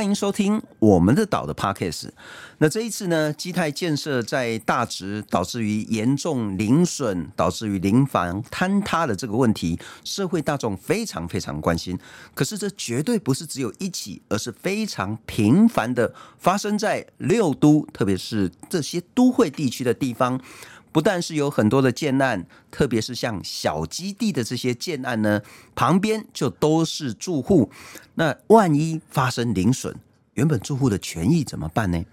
欢迎收听我们的岛的 Podcast。那这一次呢，基泰建设在大直导致于严重零损，导致于临房坍塌的这个问题，社会大众非常非常关心。可是这绝对不是只有一起，而是非常频繁的发生在六都，特别是这些都会地区的地方。不但是有很多的建案，特别是像小基地的这些建案呢，旁边就都是住户。那万一发生零损，原本住户的权益怎么办呢？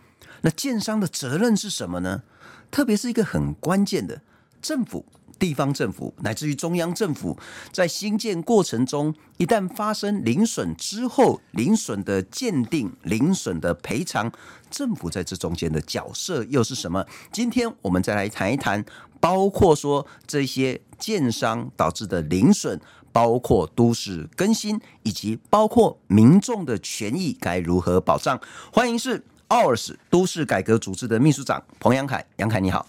那建商的责任是什么呢？特别是一个很关键的政府。地方政府乃至于中央政府，在兴建过程中，一旦发生零损之后，零损的鉴定、零损的赔偿，政府在这中间的角色又是什么？今天我们再来谈一谈，包括说这些建商导致的零损，包括都市更新，以及包括民众的权益该如何保障。欢迎是 OURS 都市改革组织的秘书长彭阳凯，杨凯你好，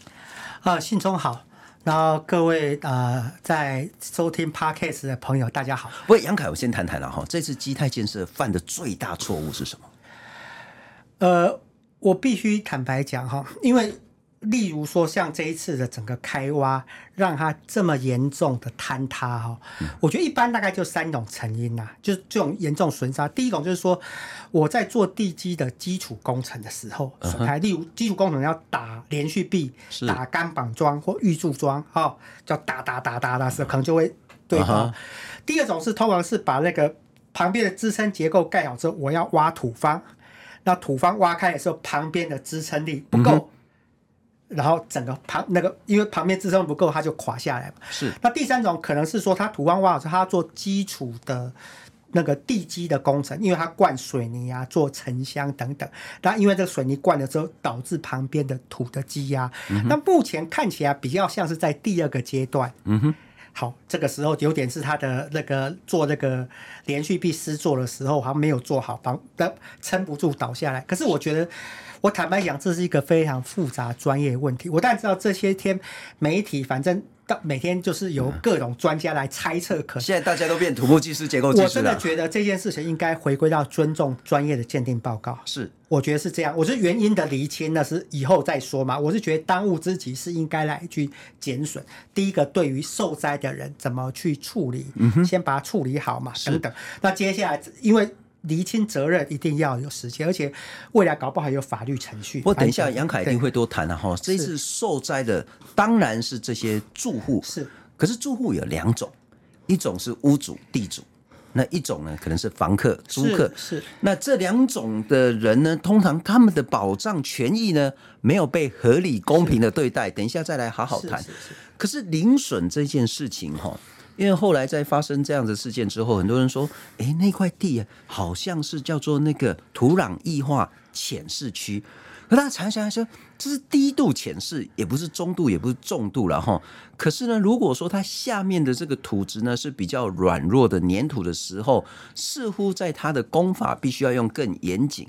啊，信聪好。然后各位呃，在收听 Podcast 的朋友，大家好。喂，杨凯，我先谈谈了哈。这次基泰建设犯的最大错误是什么？呃，我必须坦白讲哈，因为。例如说，像这一次的整个开挖，让它这么严重的坍塌哈，我觉得一般大概就三种成因呐，就是这种严重损伤。第一种就是说，我在做地基的基础工程的时候，损害，例如基础工程要打连续壁、打钢板桩或预柱桩，哈，叫打打打打的时候，可能就会对哈。第二种是通常是把那个旁边的支撑结构盖好之后，我要挖土方，那土方挖开的时候，旁边的支撑力不够。然后整个旁那个，因为旁边支撑不够，它就垮下来嘛。是。那第三种可能是说，它土方挖好之后，它要做基础的那个地基的工程，因为它灌水泥啊，做沉箱等等。那因为这个水泥灌了之后，导致旁边的土的积压。嗯。那目前看起来比较像是在第二个阶段。嗯哼。好，这个时候有点是他的那个做那个连续壁失做的时候，好像没有做好，防的撑不住倒下来。可是我觉得。我坦白讲，这是一个非常复杂专业问题。我当然知道这些天媒体，反正到每天就是由各种专家来猜测。可现在大家都变土木技师、结构技师了。我真的觉得这件事情应该回归到尊重专业的鉴定报告。是，我觉得是这样。我是原因的厘清，那是以后再说嘛。我是觉得当务之急是应该来去减损。第一个，对于受灾的人怎么去处理，嗯、先把它处理好嘛，等等。那接下来，因为厘清责任一定要有时间，而且未来搞不好还有法律程序。我等一下，杨凯一定会多谈的哈。这一次受灾的当然是这些住户，是。可是住户有两种，一种是屋主、地主，那一种呢可能是房客、租客。是。是那这两种的人呢，通常他们的保障权益呢没有被合理公平的对待。等一下再来好好谈。可是零损这件事情哈。因为后来在发生这样的事件之后，很多人说：“哎，那块地好像是叫做那个土壤异化浅释区。”可大家想想说，这是低度浅释，也不是中度，也不是重度了哈。可是呢，如果说它下面的这个土质呢是比较软弱的粘土的时候，似乎在它的工法必须要用更严谨。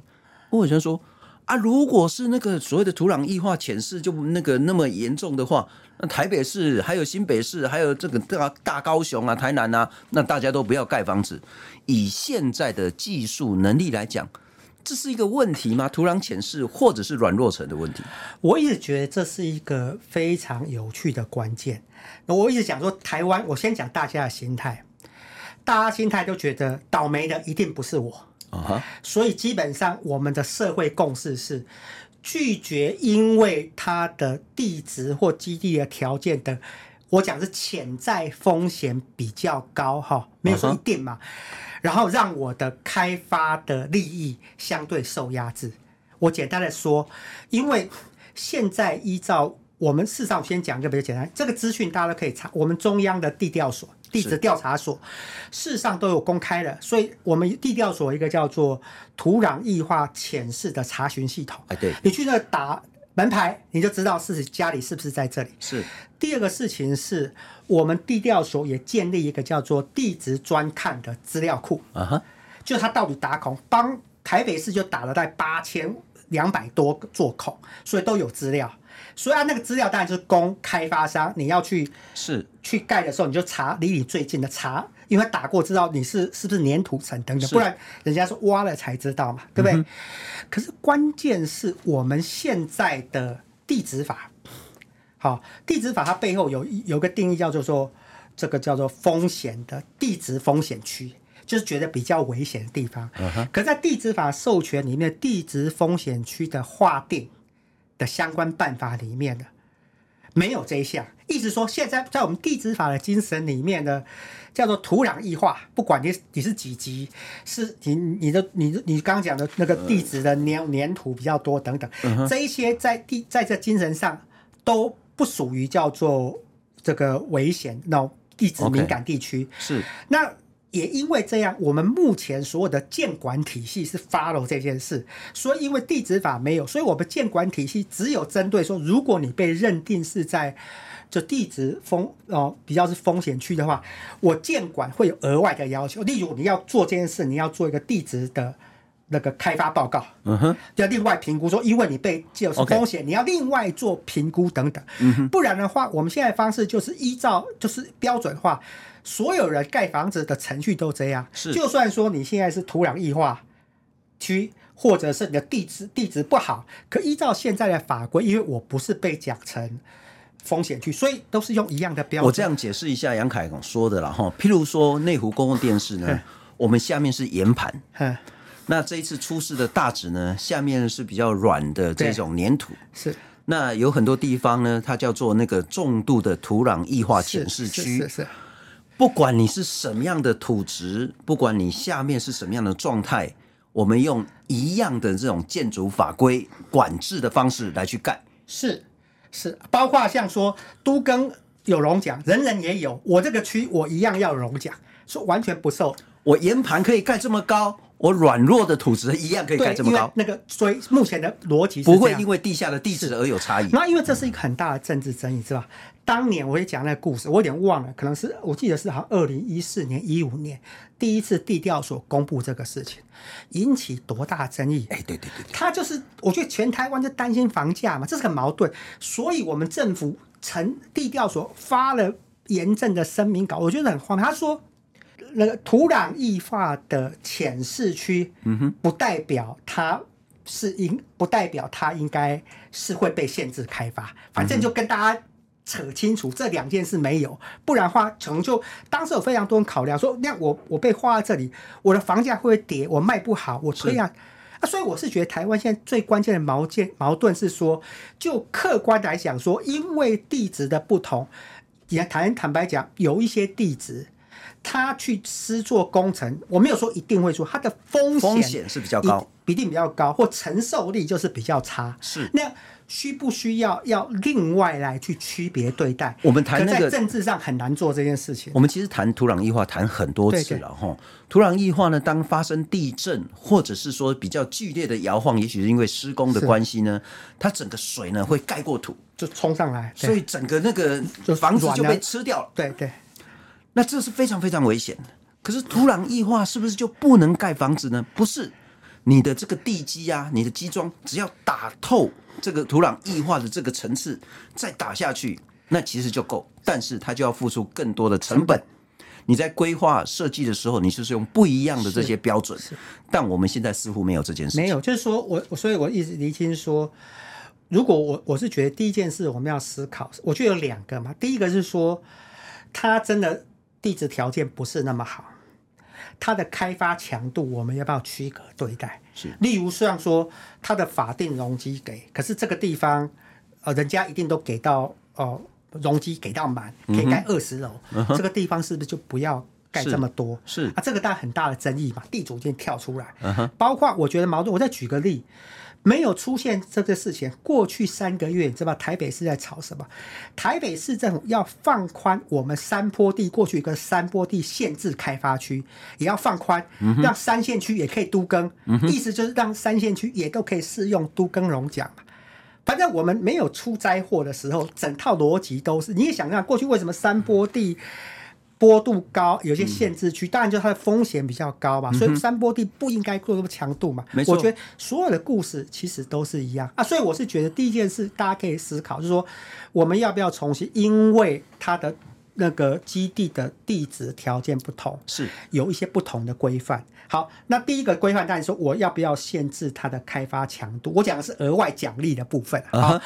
我好像说。啊，如果是那个所谓的土壤异化浅释就那个那么严重的话，那台北市还有新北市还有这个大大高雄啊、台南啊，那大家都不要盖房子。以现在的技术能力来讲，这是一个问题吗？土壤浅释或者是软弱层的问题？我一直觉得这是一个非常有趣的关键。我一直讲说，台湾，我先讲大家的心态，大家心态都觉得倒霉的一定不是我。Uh-huh. 所以基本上我们的社会共识是拒绝，因为它的地质或基地的条件的，我讲是潜在风险比较高哈，没有说一定嘛。Uh-huh. 然后让我的开发的利益相对受压制。我简单的说，因为现在依照我们事实上我先讲就比较简单，这个资讯大家都可以查，我们中央的地调所。地质调查所，事实上都有公开的，所以我们地调所一个叫做土壤异化浅释的查询系统。哎，对，你去那打门牌，你就知道是家里是不是在这里。是。第二个事情是我们地调所也建立一个叫做地质专看的资料库。啊哈，就他到底打孔，帮台北市就打了大概八千两百多座孔，所以都有资料。所以啊，那个资料当然就是供开发商，你要去是去盖的时候，你就查离你最近的查因为打过知道你是是不是粘土层等等，不然人家说挖了才知道嘛，对不对？嗯、可是关键是我们现在的地质法，好，地质法它背后有有个定义叫做说，这个叫做风险的地质风险区，就是觉得比较危险的地方。嗯、可在地质法授权里面，地质风险区的划定的相关办法里面的。没有这一项，意思说现在在我们地质法的精神里面呢，叫做土壤异化，不管你你是几级，是你你的你你刚刚讲的那个地质的粘粘土比较多等等，嗯、这一些在地在这精神上都不属于叫做这个危险那种地质敏感地区。是那。也因为这样，我们目前所有的监管体系是 follow 这件事，所以因为地址法没有，所以我们监管体系只有针对说，如果你被认定是在这地址风哦比较是风险区的话，我监管会有额外的要求，例如你要做这件事，你要做一个地址的那个开发报告，嗯哼，要另外评估说，因为你被就是风险，你要另外做评估等等，嗯哼，不然的话，我们现在的方式就是依照就是标准化。所有人盖房子的程序都这样，是。就算说你现在是土壤异化区，或者是你的地质地质不好，可依照现在的法规，因为我不是被讲成风险区，所以都是用一样的标准。我这样解释一下杨凯说的了哈。譬如说内湖公共电视呢，我们下面是岩盘，那这一次出事的大直呢，下面是比较软的这种粘土，是。那有很多地方呢，它叫做那个重度的土壤异化显示区，是是，是。不管你是什么样的土质，不管你下面是什么样的状态，我们用一样的这种建筑法规管制的方式来去盖。是是，包括像说都更有荣奖，人人也有，我这个区我一样要荣奖，说完全不受。我岩盘可以盖这么高。我软弱的土质一样可以盖这么高，那个所以目前的逻辑不会因为地下的地质而有差异。那因为这是一个很大的政治争议，是吧？当年我也讲那个故事，我有点忘了，可能是我记得是好像二零一四年、一五年第一次地调所公布这个事情，引起多大争议？哎，对对对，他就是我觉得全台湾就担心房价嘛，这是很矛盾，所以我们政府成地调所发了严正的声明稿，我觉得很荒谬。他说。那个土壤异化的浅市区，嗯哼不代表它是应，不代表它应该是会被限制开发。反正就跟大家扯清楚这两件事没有，不然的话，可能就当时有非常多人考量说，那我我被划在这里，我的房价会不会跌？我卖不好，我推啊啊。所以我是觉得台湾现在最关键的矛盾矛盾是说，就客观来讲说，因为地质的不同，也坦坦白讲，有一些地质。他去施做工程，我没有说一定会做，他的风险风险是比较高，比定比较高，或承受力就是比较差。是那需不需要要另外来去区别对待？我们谈那个在政治上很难做这件事情。我们其实谈土壤异化谈很多次了哈。土壤异化呢，当发生地震或者是说比较剧烈的摇晃，也许是因为施工的关系呢，它整个水呢会盖过土，就冲上来，所以整个那个房子就被吃掉了。对对。那这是非常非常危险的。可是土壤异化是不是就不能盖房子呢？不是，你的这个地基啊，你的基桩，只要打透这个土壤异化的这个层次，再打下去，那其实就够。但是它就要付出更多的成本。你在规划设计的时候，你就是用不一样的这些标准。但我们现在似乎没有这件事。没有，就是说我，所以我一直厘清说，如果我我是觉得第一件事我们要思考，我觉得有两个嘛。第一个是说，它真的。地质条件不是那么好，它的开发强度我们要不要区隔对待？是，例如虽然说它的法定容积给，可是这个地方呃，人家一定都给到哦、呃，容积给到满，可以盖二十楼，嗯、这个地方是不是就不要盖这么多？是，是啊，这个当然很大的争议嘛，地主就跳出来，嗯、包括我觉得矛盾，我再举个例。没有出现这个事情，过去三个月，你知道台北市在吵什么？台北市政府要放宽我们山坡地过去一个山坡地限制开发区，也要放宽，让三线区也可以都更，意思就是让三线区也都可以适用都更荣奖。反正我们没有出灾祸的时候，整套逻辑都是。你也想想，过去为什么山坡地？坡度高，有些限制区，当然就它的风险比较高嘛，所以山坡地不应该做那么强度嘛。我觉得所有的故事其实都是一样。啊，所以我是觉得第一件事大家可以思考，就是说我们要不要重新，因为它的那个基地的地质条件不同，是有一些不同的规范。好，那第一个规范，当然说我要不要限制它的开发强度？我讲的是额外奖励的部分啊。Uh huh.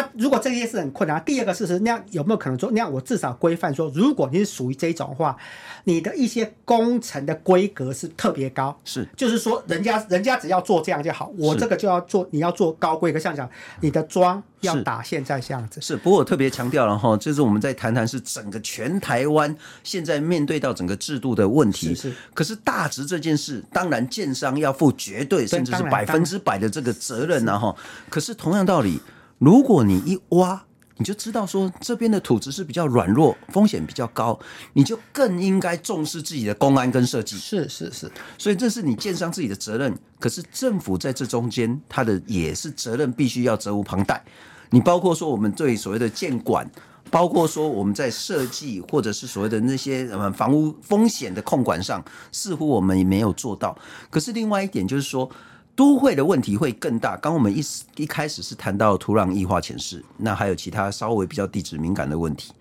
啊，如果这些是很困难。第二个事实，那样有没有可能说，那样我至少规范说，如果你是属于这种话，你的一些工程的规格是特别高，是，就是说人家人家只要做这样就好，我这个就要做，你要做高规格，像讲你的桩要打现在这样子。是，是不过我特别强调了哈，就是我们在谈谈是整个全台湾现在面对到整个制度的问题。是，是，可是大值这件事，当然建商要负绝对甚至是百分之百的这个责任呐哈。可是同样道理，如果你一挖，你就知道说这边的土质是比较软弱，风险比较高，你就更应该重视自己的公安跟设计。是是是，所以这是你建商自己的责任。可是政府在这中间，他的也是责任，必须要责无旁贷。你包括说我们对所谓的建管，包括说我们在设计或者是所谓的那些什么房屋风险的控管上，似乎我们也没有做到。可是另外一点就是说，都会的问题会更大。刚我们一一开始是谈到土壤异化潜势，那还有其他稍微比较地质敏感的问题。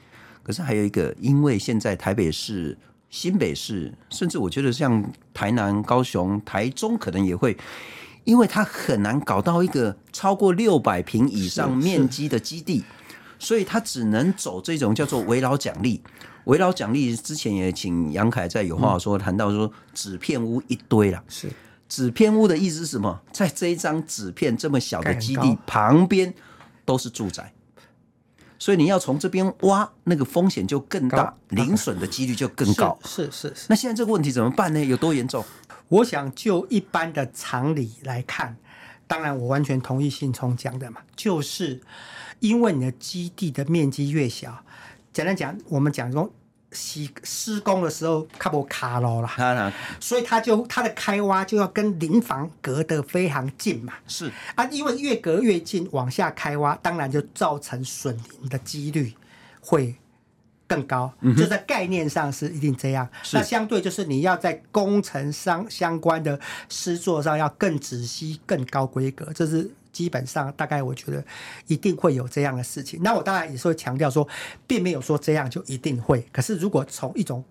可是还有一个，因为现在台北市、新北市，甚至我觉得像台南、高雄、台中，可能也会。因为它很难搞到一个超过六百平以上面积的基地，所以它只能走这种叫做围绕奖励。围绕奖励之前也请杨凯在有话说谈到说纸片屋一堆了，是纸片屋的意思是什么？在这一张纸片这么小的基地旁边都是住宅，所以你要从这边挖，那个风险就更大，零损的几率就更高。是是是。那现在这个问题怎么办呢？有多严重？我想就一般的常理来看，当然我完全同意信聪讲的嘛，就是因为你的基地的面积越小，简单讲，我们讲说施施工的时候卡不卡咯啦，所以它就它的开挖就要跟邻房隔得非常近嘛，是。啊，因为越隔越近往下开挖，当然就造成损林的几率会。更高，就在概念上是一定这样。是。那相对就是你要在工程上相关的施作上要更仔细、更高规格，这是基本上大概我觉得一定会有这样的事情。那我当然也是会强调说，并没有说这样就一定会。可是如果从一种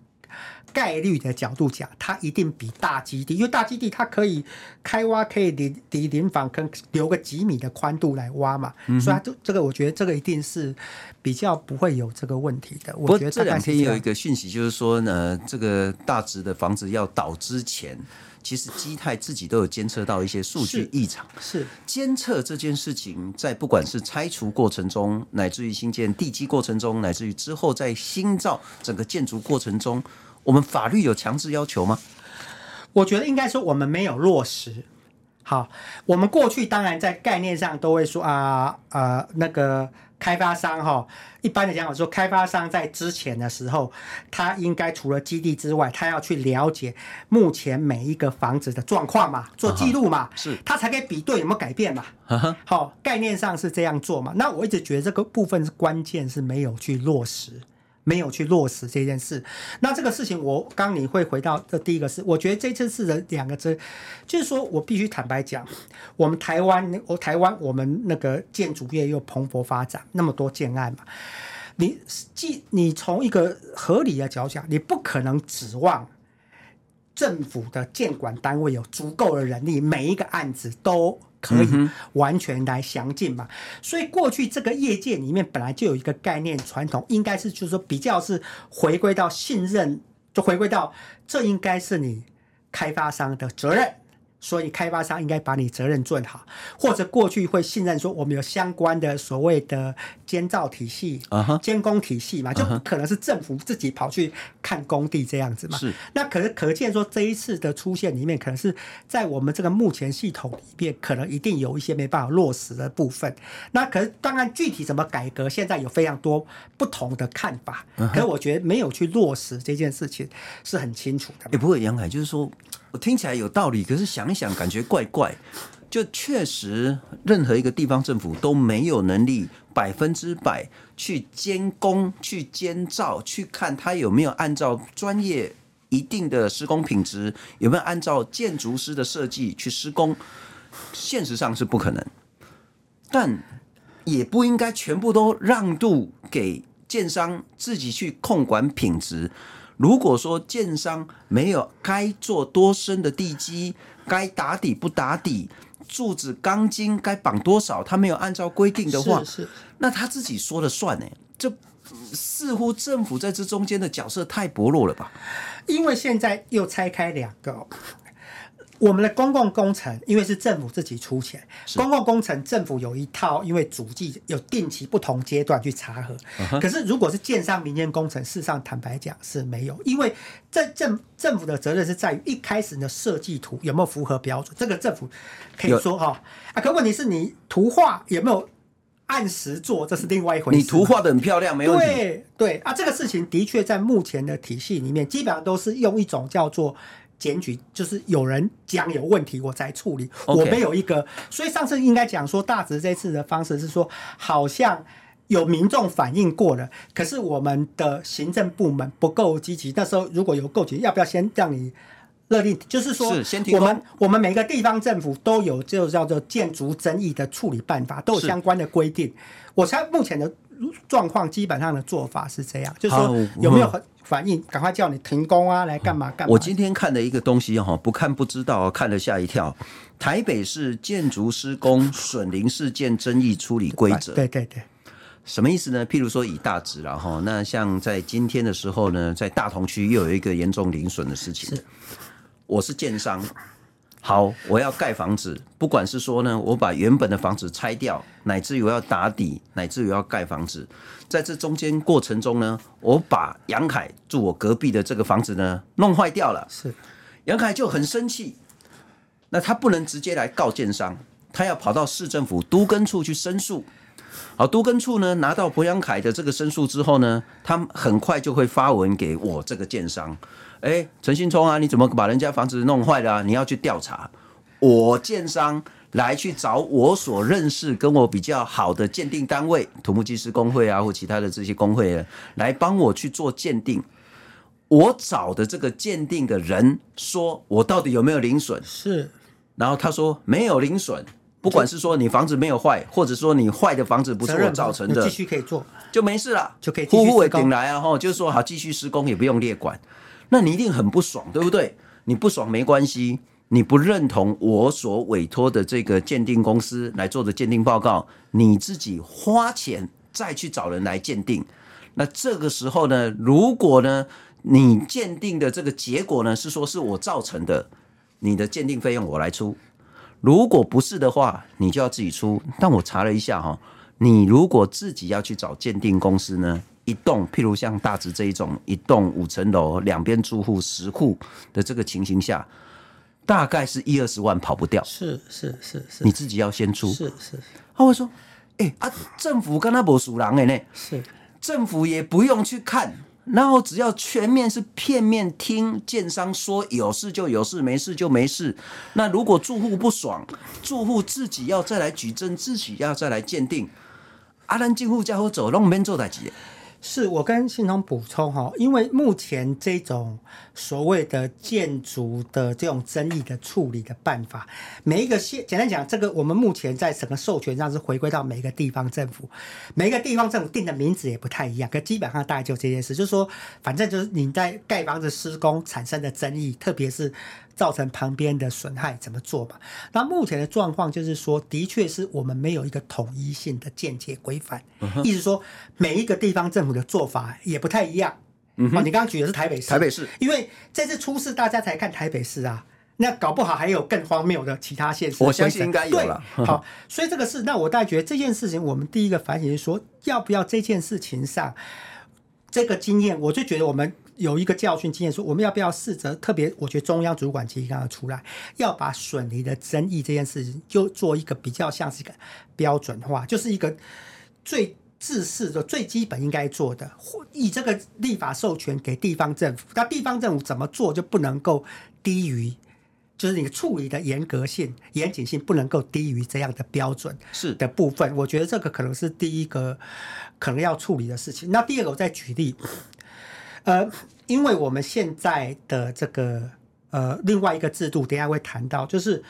概率的角度讲，它一定比大基地，因为大基地它可以开挖，可以离离临房坑留个几米的宽度来挖嘛，嗯、所以它这这个我觉得这个一定是比较不会有这个问题的。我觉得这两天也有一个讯息，就是说呢，这个大直的房子要倒之前，其实基泰自己都有监测到一些数据异常。是监测这件事情，在不管是拆除过程中，乃至于新建地基过程中，乃至于之后在新造整个建筑过程中。我们法律有强制要求吗？我觉得应该说我们没有落实。好，我们过去当然在概念上都会说啊呃那个开发商哈，一般的讲法说，开发商在之前的时候，他应该除了基地之外，他要去了解目前每一个房子的状况嘛，做记录嘛，是，他才可以比对有没有改变嘛。好，概念上是这样做嘛。那我一直觉得这个部分是关键是没有去落实。没有去落实这件事，那这个事情我刚你会回到这第一个是，我觉得这次是的两个字，就是说我必须坦白讲，我们台湾，我台湾我们那个建筑业又蓬勃发展，那么多建案嘛，你既你从一个合理的角度讲，你不可能指望政府的建管单位有足够的人力，每一个案子都。可以完全来详尽嘛？所以过去这个业界里面本来就有一个概念传统，应该是就是说比较是回归到信任，就回归到这应该是你开发商的责任。所以开发商应该把你责任做好，或者过去会信任说我们有相关的所谓的监造体系、监工体系嘛，就不可能是政府自己跑去看工地这样子嘛。是。那可是可见说这一次的出现里面，可能是在我们这个目前系统里面，可能一定有一些没办法落实的部分。那可是当然具体怎么改革，现在有非常多不同的看法。可是我觉得没有去落实这件事情是很清楚的。也不会，杨凯就是说。我听起来有道理，可是想一想感觉怪怪。就确实，任何一个地方政府都没有能力百分之百去监工、去监造、去看他有没有按照专业一定的施工品质，有没有按照建筑师的设计去施工。现实上是不可能，但也不应该全部都让渡给建商自己去控管品质。如果说建商没有该做多深的地基，该打底不打底，柱子钢筋该绑多少，他没有按照规定的话，是是那他自己说了算呢？这似乎政府在这中间的角色太薄弱了吧？因为现在又拆开两个。我们的公共工程，因为是政府自己出钱，公共工程政府有一套，因为主计有定期不同阶段去查核。可是如果是建商民间工程，事实上坦白讲是没有，因为这政政府的责任是在于一开始你的设计图有没有符合标准，这个政府可以说哈啊，可问题是你图画有没有按时做，这是另外一回事。你图画的很漂亮，没问题。对对啊，这个事情的确在目前的体系里面，基本上都是用一种叫做。检举就是有人讲有问题，我才处理。我没有一个，所以上次应该讲说，大直这次的方式是说，好像有民众反映过了，可是我们的行政部门不够积极。那时候如果有够积极，要不要先让你勒令？就是说，我们我们每个地方政府都有就叫做建筑争议的处理办法，都有相关的规定。我猜目前的状况基本上的做法是这样，就是说有没有很。反应，赶快叫你停工啊！来干嘛干嘛？我今天看的一个东西哈，不看不知道，看了吓一跳。台北市建筑施工损林事件争议处理规则，对对对，什么意思呢？譬如说以大直然后那像在今天的时候呢，在大同区又有一个严重零损的事情，是我是建商。好，我要盖房子，不管是说呢，我把原本的房子拆掉，乃至于我要打底，乃至于要盖房子，在这中间过程中呢，我把杨凯住我隔壁的这个房子呢弄坏掉了，是。杨凯就很生气，那他不能直接来告建商，他要跑到市政府都根处去申诉。好，都更处呢拿到柏杨凯的这个申诉之后呢，他很快就会发文给我这个建商。哎，陈信聪啊，你怎么把人家房子弄坏了啊？你要去调查。我建商来去找我所认识、跟我比较好的鉴定单位，土木技师工会啊，或其他的这些工会，来帮我去做鉴定。我找的这个鉴定的人说，我到底有没有零损？是。然后他说没有零损，不管是说你房子没有坏，或者说你坏的房子不是我造成的，继续可以做，就没事了，就可以。呼呼顶来啊，哈，就是说好继续施工，也不用列管。那你一定很不爽，对不对？你不爽没关系，你不认同我所委托的这个鉴定公司来做的鉴定报告，你自己花钱再去找人来鉴定。那这个时候呢，如果呢你鉴定的这个结果呢是说是我造成的，你的鉴定费用我来出；如果不是的话，你就要自己出。但我查了一下哈，你如果自己要去找鉴定公司呢？一栋，譬如像大直这一种，一栋五层楼，两边住户十户的这个情形下，大概是一二十万跑不掉。是是是是，你自己要先出。是是。他会说：“哎、欸、啊，政府跟他不属狼哎呢。”是，政府也不用去看，然后只要全面是片面听建商说有事就有事，没事就没事。那如果住户不爽，住户自己要再来举证，自己要再来鉴定。阿兰进户家伙走，让我们做代志。是我跟信通补充哈，因为目前这种所谓的建筑的这种争议的处理的办法，每一个县简单讲，这个我们目前在整个授权上是回归到每一个地方政府，每一个地方政府定的名字也不太一样，可基本上大概就这件事，就是说，反正就是你在盖房子施工产生的争议，特别是。造成旁边的损害怎么做吧？那目前的状况就是说，的确是我们没有一个统一性的间接规范，意思说每一个地方政府的做法也不太一样。嗯，你刚刚举的是台北市，台北市，因为这次出事大家才看台北市啊，那搞不好还有更荒谬的其他县市。我相信应该有了。好，所以这个事，那我大概觉得这件事情，我们第一个反省是说，要不要这件事情上这个经验，我就觉得我们。有一个教训经验，说我们要不要试着特别？我觉得中央主管机关要出来，要把损邻的争议这件事情，就做一个比较像是一个标准化，就是一个最制式的、最基本应该做的，以这个立法授权给地方政府，那地方政府怎么做就不能够低于，就是你处理的严格性、严谨性不能够低于这样的标准是的部分。我觉得这个可能是第一个可能要处理的事情。那第二个，我再举例。呃，因为我们现在的这个呃另外一个制度，等下会谈到，就是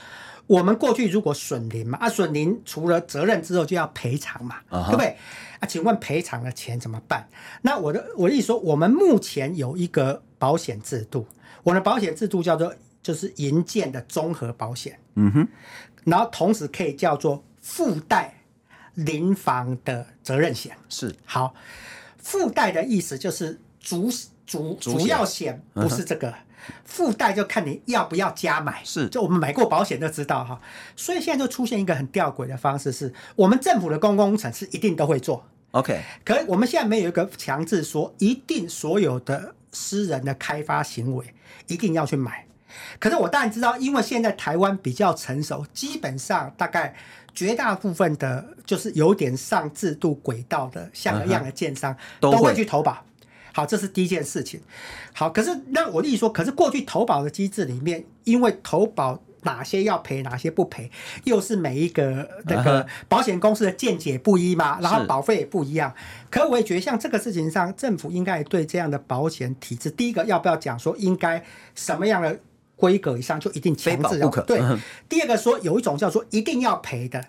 我们过去如果损林嘛，啊，损林除了责任之后就要赔偿嘛，对不对？啊，请问赔偿的钱怎么办？那我的我的意思说，我们目前有一个保险制度，我的保险制度叫做就是银建的综合保险，嗯哼，然后同时可以叫做附带临房的责任险，是。好，附带的意思就是主主主要险。不是这个。嗯附带就看你要不要加买，是，就我们买过保险就知道哈，所以现在就出现一个很吊诡的方式，是我们政府的公共工程是一定都会做，OK，可是我们现在没有一个强制说一定所有的私人的开发行为一定要去买，可是我当然知道，因为现在台湾比较成熟，基本上大概绝大部分的，就是有点上制度轨道的像样的建商都会去投保。好，这是第一件事情。好，可是那我的意思说，可是过去投保的机制里面，因为投保哪些要赔，哪些不赔，又是每一个那个保险公司的见解不一嘛，然后保费也不一样。可是我也觉得，像这个事情上，政府应该对这样的保险体制，第一个要不要讲说，应该什么样的规格以上就一定强制要不可？对。第二个说，有一种叫做一定要赔的，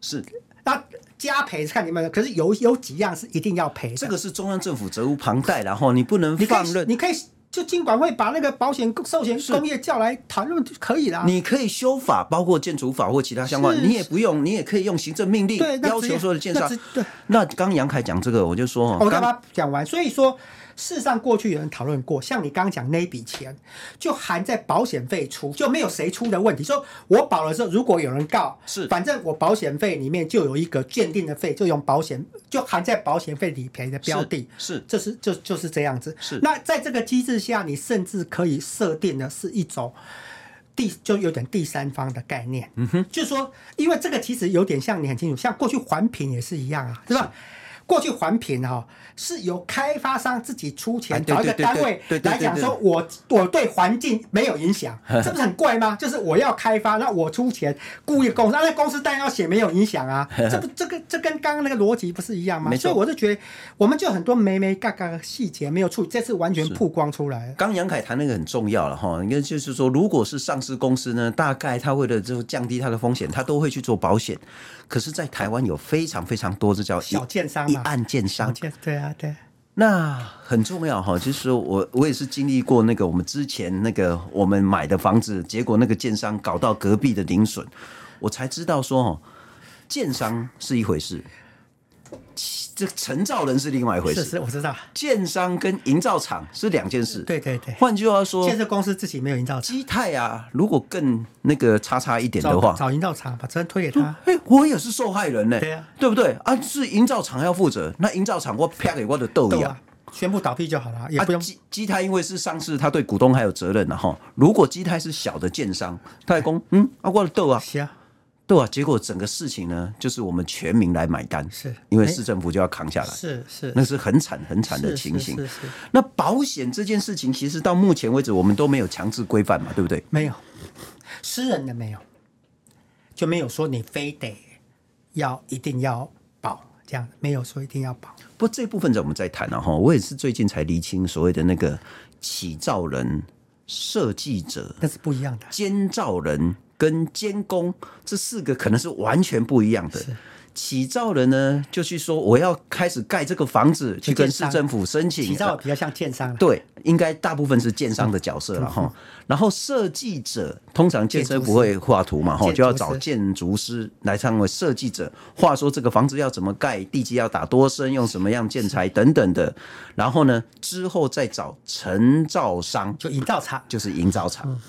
是那。加赔是看你们的，可是有有几样是一定要赔的。这个是中央政府责无旁贷，然后你不能放任。你可以就金管会把那个保险寿险工业叫来谈论就可以了。你可以修法，包括建筑法或其他相关，你也不用，你也可以用行政命令要求所有的建商。对，那刚杨凯讲这个，我就说，我刚刚讲完，所以说。事实上，过去有人讨论过，像你刚刚讲那笔钱，就含在保险费出，就没有谁出的问题。说我保了之后，如果有人告，是反正我保险费里面就有一个鉴定的费，就用保险就含在保险费理赔的标的，是，是这是就就是这样子。是那在这个机制下，你甚至可以设定的是一种第就有点第三方的概念。嗯哼，就是说，因为这个其实有点像你很清楚，像过去环评也是一样啊，是吧？过去环评哈是由开发商自己出钱找一个单位来讲说，我我对环境没有影响，这不是很怪吗？就是我要开发，那我出钱雇一个公司，那公司当然要写没有影响啊，这不这个这跟刚刚那个逻辑不是一样吗？所以我就觉得，我们就很多眉眉嘎嘎的细节没有处理，这次完全曝光出来。刚杨凯谈那个很重要了哈，应该就是说，如果是上市公司呢，大概他为了就降低他的风险，他都会去做保险。可是，在台湾有非常非常多，这叫小建商嘛。案件商，对啊，对，那很重要哈。就是说我我也是经历过那个我们之前那个我们买的房子，结果那个建商搞到隔壁的零损，我才知道说哦，建商是一回事。这承造人是另外一回事，是是，我知道。建商跟营造厂是两件事，对对对。换句话说，建设公司自己没有营造厂。基泰啊，如果更那个叉叉一点的话，找营造厂把责任推给他。哎，我也是受害人呢。对啊，对不对啊？是营造厂要负责，那营造厂我啪给我的豆一样，宣布倒闭就好了，也不用。基基泰因为是上市，他对股东还有责任的哈。如果基泰是小的建商，他还讲嗯啊，我的豆啊。对啊，结果整个事情呢，就是我们全民来买单，是因为市政府就要扛下来，是是，那是很惨很惨的情形。那保险这件事情，其实到目前为止，我们都没有强制规范嘛，对不对？没有，私人的没有，就没有说你非得要一定要保这样，没有说一定要保。不过这部分在我们在谈了哈，我也是最近才厘清所谓的那个起造人、设计者，那是不一样的，监造人。跟监工这四个可能是完全不一样的。起造人呢，就去说我要开始盖这个房子，去跟市政府申请。起造比较像建商，对，应该大部分是建商的角色了哈。然后设计者通常建设不会画图嘛，哈，就要找建筑师来成为设计者，画说这个房子要怎么盖，地基要打多深，用什么样建材等等的。然后呢，之后再找承造商，就营造厂，就是营造厂。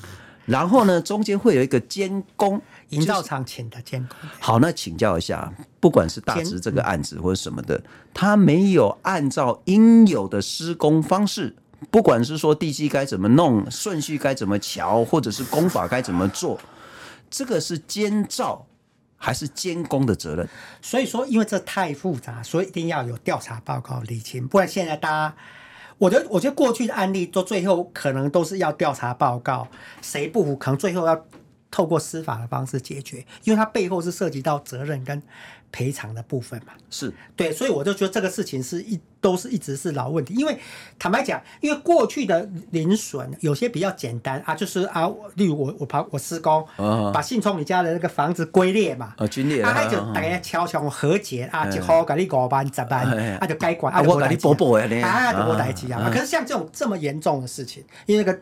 然后呢，中间会有一个监工，营造厂请的监工。好，那请教一下，不管是大直这个案子或者什么的，他没有按照应有的施工方式，不管是说地基该怎么弄，顺序该怎么乔，或者是工法该怎么做，这个是监造还是监工的责任？所以说，因为这太复杂，所以一定要有调查报告理清，不然现在大家。我觉得，我觉得过去的案例做最后可能都是要调查报告，谁不服，可能最后要透过司法的方式解决，因为它背后是涉及到责任跟赔偿的部分嘛。是对，所以我就觉得这个事情是一都是一直是老问题。因为坦白讲，因为过去的零损有些比较简单啊，就是啊，例如我我跑我施工，把信聪你家的那个房子龟裂嘛，啊，龟裂，啊，就大家敲敲和解啊，一号给你五万十万，啊就该管，啊我给你补补的啊就无代志啊。可是像这种这么严重的事情，因为那个。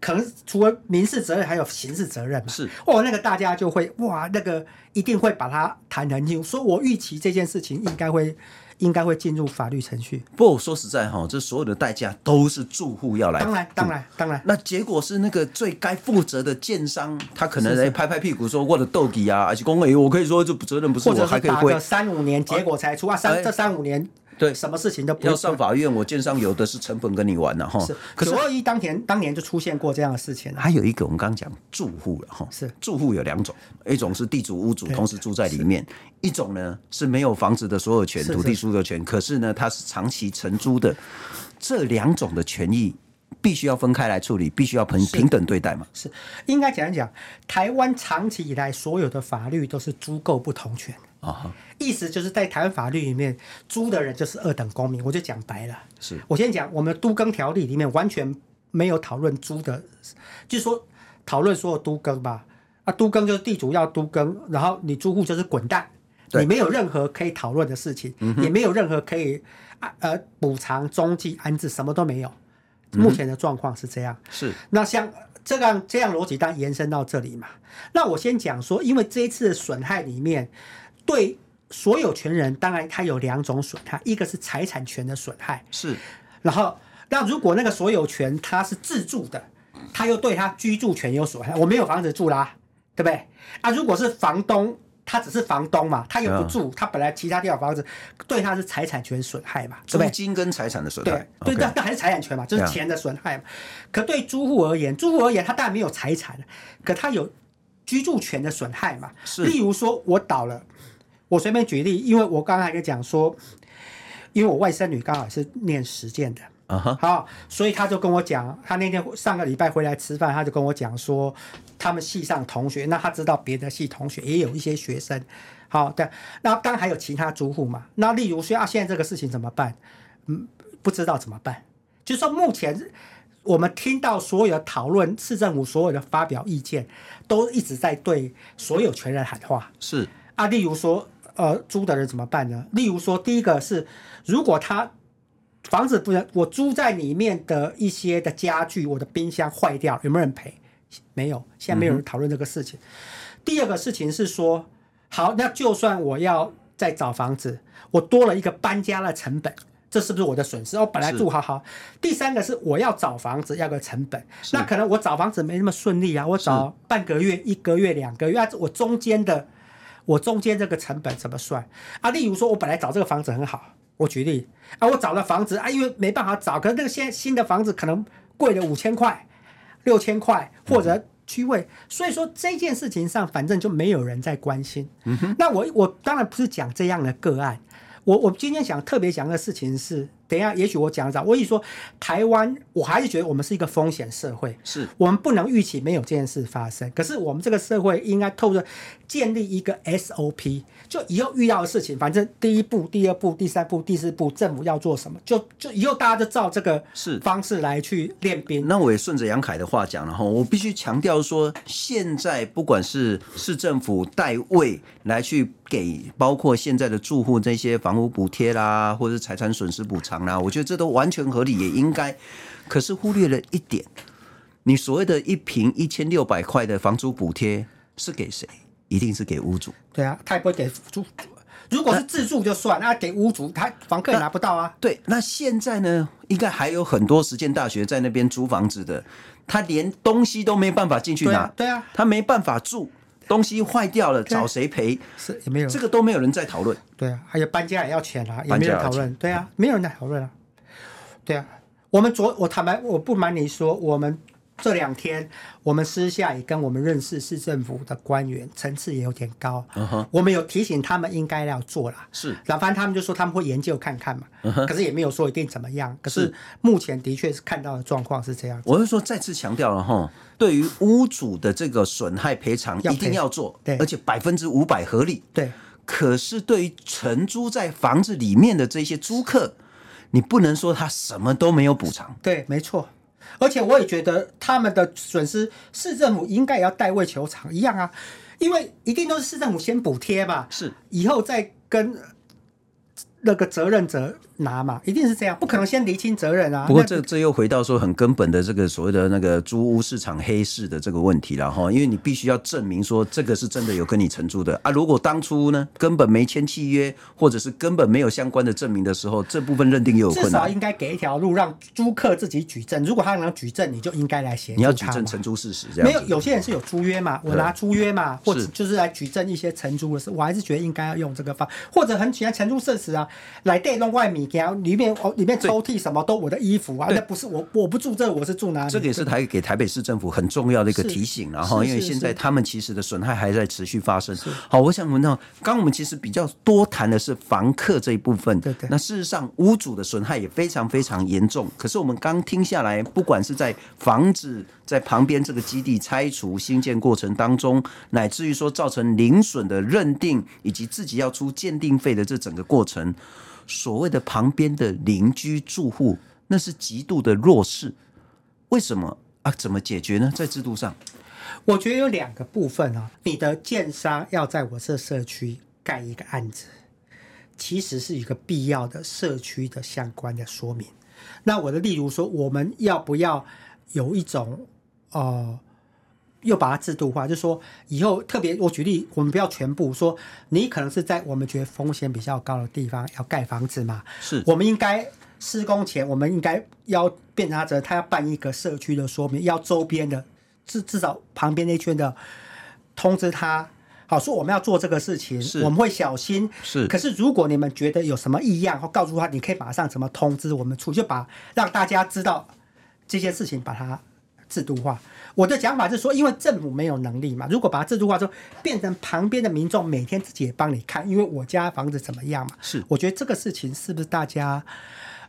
可能除了民事责任，还有刑事责任嘛？是哦，那个大家就会哇，那个一定会把它谈很清楚。说我预期这件事情应该会，应该会进入法律程序。不过说实在哈，这所有的代价都是住户要来。当然，当然，当然。那结果是那个最该负责的建商，他可能来拍拍屁股说我的斗底啊，而且公委我可以说这责任不是我，还可以会三五年，结果才出啊，三这三五年。对，什么事情都不要上法院，我建商有的是成本跟你玩了哈。是，可是九二一当年当年就出现过这样的事情。还有一个，我们刚刚讲住户了哈，是。住户有两种，一种是地主屋主同时住在里面，一种呢是没有房子的所有权，土地所有权，可是呢他是长期承租的，这两种的权益必须要分开来处理，必须要平平等对待嘛。是，应该讲一讲，台湾长期以来所有的法律都是租购不同权。啊，uh. 意思就是在台湾法律里面，租的人就是二等公民。我就讲白了，是我先讲，我们都更条例里面完全没有讨论租的，就是说讨论所有都更吧。啊，都更就是地主要都更，然后你租户就是滚蛋，你没有任何可以讨论的事情，嗯、也没有任何可以啊呃补偿、中继、安置，什么都没有。目前的状况是这样。是那像这样这样逻辑，当然延伸到这里嘛。那我先讲说，因为这一次的损害里面。对所有权人，当然他有两种损害，一个是财产权的损害，是。然后，那如果那个所有权他是自住的，他又对他居住权有损害，我没有房子住啦，对不对？啊，如果是房东，他只是房东嘛，他又不住，嗯、他本来其他地方房子，对他是财产权损害嘛，对不对？租金跟财产的损害，对对，那那还是财产权嘛，就是钱的损害嘛。可对租户而言，租户而言，他当然没有财产，可他有居住权的损害嘛。是。例如说，我倒了。我随便举例，因为我刚才也讲说，因为我外甥女刚好是念实践的，啊哈、uh，huh. 好，所以他就跟我讲，他那天上个礼拜回来吃饭，他就跟我讲说，他们系上同学，那他知道别的系同学也有一些学生，好的，那当然还有其他租户嘛，那例如说啊，现在这个事情怎么办？嗯，不知道怎么办，就说目前我们听到所有的讨论，市政府所有的发表意见，都一直在对所有权人喊话，是啊，例如说。呃，租的人怎么办呢？例如说，第一个是，如果他房子不能，我租在里面的一些的家具，我的冰箱坏掉，有没有人赔？没有，现在没有人讨论这个事情。嗯、第二个事情是说，好，那就算我要再找房子，我多了一个搬家的成本，这是不是我的损失？我本来住好好。第三个是我要找房子要个成本，那可能我找房子没那么顺利啊，我找半个月、一个月、两个月，啊，我中间的。我中间这个成本怎么算啊？例如说，我本来找这个房子很好，我举例啊，我找了房子啊，因为没办法找，可是那个现新的房子可能贵了五千块、六千块或者区位，所以说这件事情上，反正就没有人在关心。嗯，那我我当然不是讲这样的个案，我我今天想特别讲的事情是。等一下，也许我讲早。我跟你说，台湾，我还是觉得我们是一个风险社会，是我们不能预期没有这件事发生。可是我们这个社会应该透过建立一个 SOP，就以后遇到的事情，反正第一步、第二步、第三步、第四步，政府要做什么，就就以后大家就照这个是方式来去练兵。那我也顺着杨凯的话讲了哈，我必须强调说，现在不管是市政府代位来去给，包括现在的住户这些房屋补贴啦，或者是财产损失补偿。啦我觉得这都完全合理，也应该。可是忽略了一点，你所谓的一平一千六百块的房租补贴是给谁？一定是给屋主。对啊，他也不会给租。如果是自住就算，那，那给屋主，他房客也拿不到啊。对，那现在呢，应该还有很多实践大学在那边租房子的，他连东西都没办法进去拿。对啊，他没办法住，东西坏掉了找谁赔？是也没有，这个都没有人在讨论。对啊，还有搬家也要钱啊，也没有人讨论。对啊，没有人在讨论啊。对啊，我们昨我坦白我不瞒你说，我们这两天我们私下也跟我们认识市政府的官员，层次也有点高。Uh huh. 我们有提醒他们应该要做啦。是，然后反正他们就说他们会研究看看嘛。Uh huh. 可是也没有说一定怎么样。可是目前的确是看到的状况是这样。我是说再次强调了哈，对于屋主的这个损害赔偿一定要做，对，而且百分之五百合理。对。可是对于承租在房子里面的这些租客，你不能说他什么都没有补偿。对，没错。而且我也觉得他们的损失，市政府应该也要代位求偿一样啊，因为一定都是市政府先补贴吧，是以后再跟。那个责任者拿嘛，一定是这样，不可能先厘清责任啊。不过这这又回到说很根本的这个所谓的那个租屋市场黑市的这个问题了哈，因为你必须要证明说这个是真的有跟你承租的啊。如果当初呢根本没签契约，或者是根本没有相关的证明的时候，这部分认定又有困难。至少应该给一条路让租客自己举证，如果他能举证，你就应该来协助他。你要举证承租事实，这样没有有些人是有租约嘛，我拿租约嘛，或者就是来举证一些承租的事，我还是觉得应该要用这个方，或者很简单承租事实啊，来带动。外米家里面哦，里面抽屉什么都我的衣服啊，那不是我，我不住这，我是住哪里？这个也是台给台北市政府很重要的一个提醒，然后因为现在他们其实的损害还在持续发生。好，我想问到，刚刚我们其实比较多谈的是房客这一部分，对对。那事实上，屋主的损害也非常非常严重。可是我们刚听下来，不管是在房子在旁边这个基地拆除新建过程当中，乃至于说造成零损的认定，以及自己要出鉴定费的这整个过程。所谓的旁边的邻居住户，那是极度的弱势。为什么啊？怎么解决呢？在制度上，我觉得有两个部分啊。你的建商要在我这社区盖一个案子，其实是一个必要的社区的相关的说明。那我的例如说，我们要不要有一种呃？又把它制度化，就是说以后特别，我举例，我们不要全部说，你可能是在我们觉得风险比较高的地方要盖房子嘛，是。我们应该施工前，我们应该要变成者，他要办一个社区的说明，要周边的至至少旁边那圈的通知他，好说我们要做这个事情，是。我们会小心，是。可是如果你们觉得有什么异样，或告诉他，你可以马上怎么通知我们处，就把让大家知道这件事情，把它制度化。我的讲法是说，因为政府没有能力嘛，如果把它制度化之后，变成旁边的民众每天自己也帮你看，因为我家房子怎么样嘛？是，我觉得这个事情是不是大家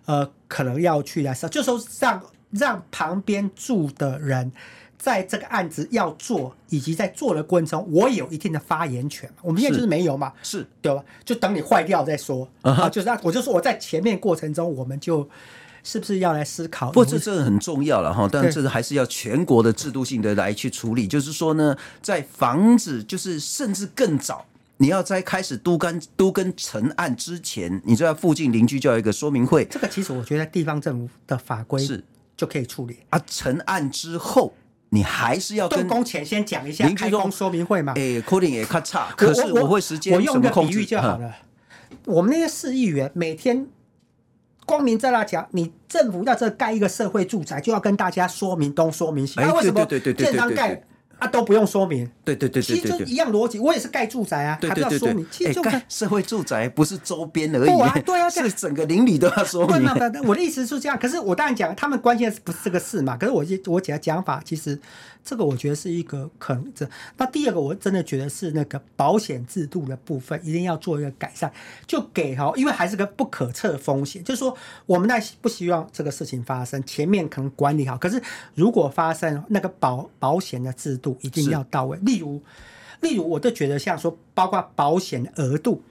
呃可能要去来说，就说让让旁边住的人在这个案子要做，以及在做的过程中，我有一定的发言权。我们现在就是没有嘛，是对吧？就等你坏掉再说啊，uh-huh. 啊，就是我就说我在前面过程中，我们就。是不是要来思考？不，这这个很重要了哈。但这个还是要全国的制度性的来去处理。就是说呢，在房子就是甚至更早，你要在开始都跟都跟成案之前，你就在附近邻居就要一个说明会。这个其实我觉得地方政府的法规是就可以处理啊。成案之后，你还是要跟动工前先讲一下开工说明会嘛。哎，可能也咔嚓，可是我会时间我用个比喻就好了。我们那些市议员每天。光明正大讲，你政府要这盖一个社会住宅，就要跟大家说明东说明西。那、为什么建商盖啊都不用说明？对对对对，其实就一样逻辑。我也是盖住宅啊，还不要说明。其实就盖社会住宅不是周边而已，啊 对啊，是整个邻里都要说明。我的意思是这样，可是我当然讲，他们关心的不是这个事嘛？可是我我讲讲法，其实。这个我觉得是一个可能。这那第二个，我真的觉得是那个保险制度的部分一定要做一个改善，就给哈，因为还是个不可测风险，就是说我们那不希望这个事情发生，前面可能管理好，可是如果发生那个保保险的制度一定要到位。例如，例如，我都觉得像说，包括保险的额度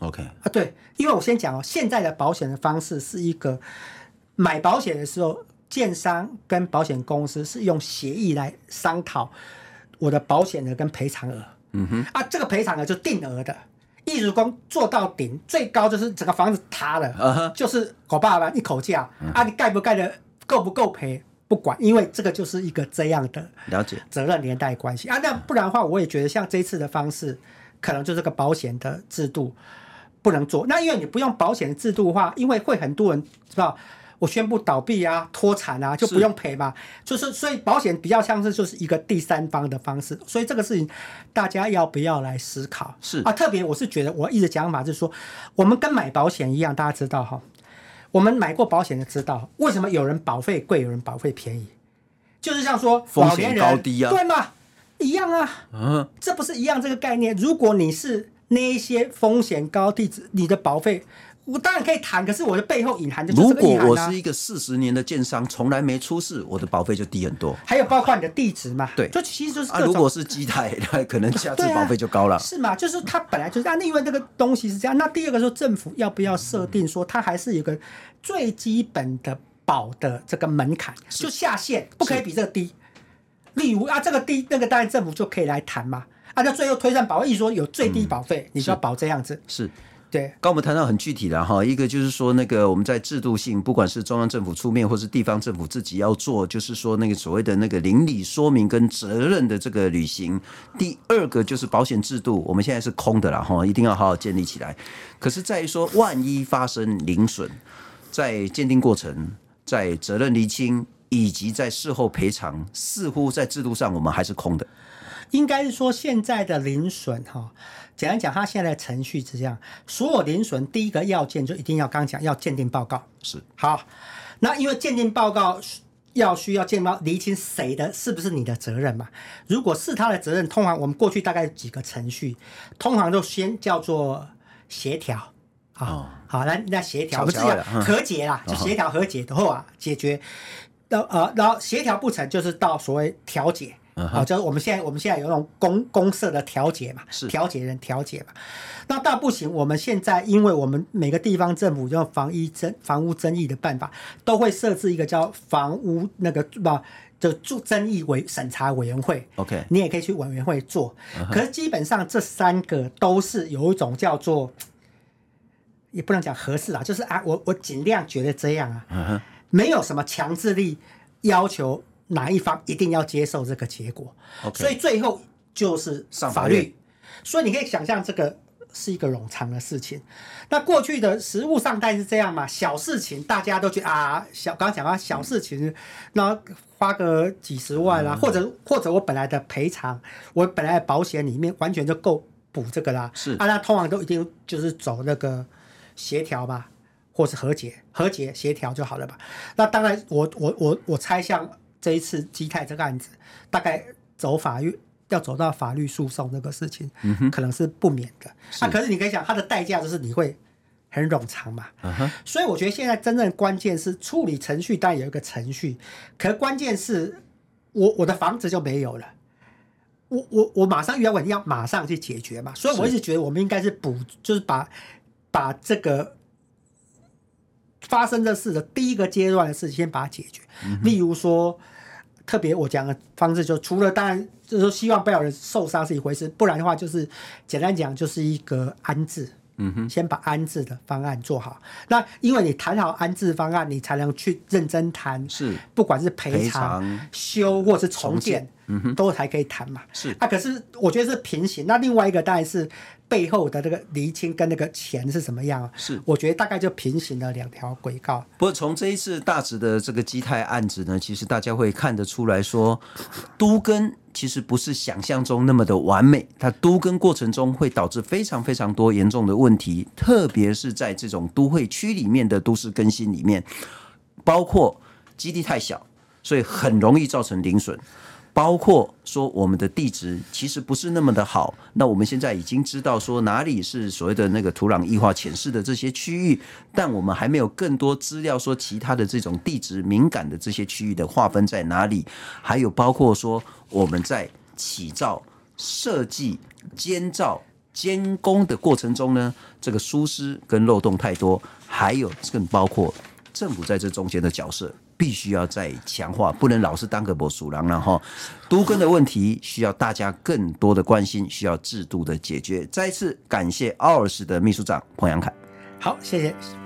，OK 啊，对，因为我先讲哦，现在的保险的方式是一个买保险的时候。建商跟保险公司是用协议来商讨我的保险额跟赔偿额。嗯哼，啊，这个赔偿额就定额的，一如工做到顶，最高就是整个房子塌了，uh-huh. 就是我爸爸一口价，uh-huh. 啊，你盖不盖的够不够赔不管，因为这个就是一个这样的了解责任连带关系啊。那不然的话，我也觉得像这一次的方式，可能就是个保险的制度不能做。那因为你不用保险的制度的话，因为会很多人知道。我宣布倒闭啊，脱产啊，就不用赔嘛。就是所以保险比较像是就是一个第三方的方式，所以这个事情大家要不要来思考？是啊，特别我是觉得我一直讲法就是说，我们跟买保险一样，大家知道哈，我们买过保险的知道为什么有人保费贵，有人保费便宜，就是像说老年人风险高低啊，对吗？一样啊，嗯，这不是一样这个概念？如果你是那一些风险高低，你的保费。我当然可以谈，可是我的背后隐含的、啊，如果我是一个四十年的建商，从来没出事，我的保费就低很多。还有包括你的地址嘛？对，就其实就是啊，如果是基台，那可能下次 保费就高了、啊。是吗？就是它本来就是啊，那因为这个东西是这样。那第二个说，政府要不要设定说，它还是有个最基本的保的这个门槛，就下限不可以比这个低。例如啊，这个低，那个当然政府就可以来谈嘛。啊，那最后推算保费，一说有最低保费，嗯、你就要保这样子。是。对，刚我们谈到很具体的哈，一个就是说那个我们在制度性，不管是中央政府出面，或是地方政府自己要做，就是说那个所谓的那个邻里说明跟责任的这个履行。第二个就是保险制度，我们现在是空的了哈，一定要好好建立起来。可是在于说，万一发生零损，在鉴定过程、在责任厘清以及在事后赔偿，似乎在制度上我们还是空的。应该是说现在的零损哈。简单讲，他现在的程序是这样：所有零损第一个要件就一定要刚讲要鉴定报告。是好，那因为鉴定报告要需要鉴定厘清谁的，是不是你的责任嘛？如果是他的责任，通常我们过去大概几个程序，通常都先叫做协调啊，哦、好，来那协调不是和解啦，嗯、就协调和解的话解决，到呃，然后协调不成就是到所谓调解。好，就是我们现在我们现在有那种公公社的调解嘛，是调解人调解嘛。那大不行，我们现在因为我们每个地方政府用防疫争房屋争议的办法，都会设置一个叫房屋那个不就住争议委审查委员会。OK，你也可以去委员会做。可是基本上这三个都是有一种叫做，也不能讲合适啊，就是啊，我我尽量觉得这样啊，没有什么强制力要求。哪一方一定要接受这个结果.所以最后就是法律。所以你可以想象，这个是一个冗长的事情。那过去的实物上代是这样嘛？小事情大家都觉得啊，小刚刚讲到小事情，那花个几十万啦、啊，嗯、或者或者我本来的赔偿，我本来的保险里面完全就够补这个啦。是啊，那通常都一定就是走那个协调吧，或是和解、和解协调就好了吧？那当然我，我我我我猜想。这一次基泰这个案子，大概走法律要走到法律诉讼这个事情，可能是不免的。那、啊、可是你可以想，它的代价就是你会很冗长嘛。所以我觉得现在真正关键是处理程序，当然有一个程序，可是关键是我我的房子就没有了，我我我马上遇到问题要马上去解决嘛。所以我一直觉得我们应该是补，就是把把这个。发生这事的第一个阶段的事情，先把它解决。嗯、例如说，特别我讲的方式，就除了当然就是说希望不要有人受伤是一回事，不然的话就是简单讲就是一个安置。嗯哼，先把安置的方案做好。那因为你谈好安置方案，你才能去认真谈。是，不管是赔偿、赔偿修或是重建，嗯哼，都才可以谈嘛。是啊，可是我觉得是平行。那另外一个当然是。背后的这个厘清跟那个钱是什么样？是，我觉得大概就平行了两条轨道。不过从这一次大直的这个基泰案子呢，其实大家会看得出来说，都更其实不是想象中那么的完美。它都更过程中会导致非常非常多严重的问题，特别是在这种都会区里面的都市更新里面，包括基地太小，所以很容易造成零损。包括说我们的地质其实不是那么的好，那我们现在已经知道说哪里是所谓的那个土壤异化潜势的这些区域，但我们还没有更多资料说其他的这种地质敏感的这些区域的划分在哪里，还有包括说我们在起造、设计、监造、监工的过程中呢，这个疏失跟漏洞太多，还有更包括政府在这中间的角色。必须要再强化，不能老是当个博鼠狼了哈。都更的问题需要大家更多的关心，需要制度的解决。再次感谢奥尔斯的秘书长彭阳凯。好，谢谢。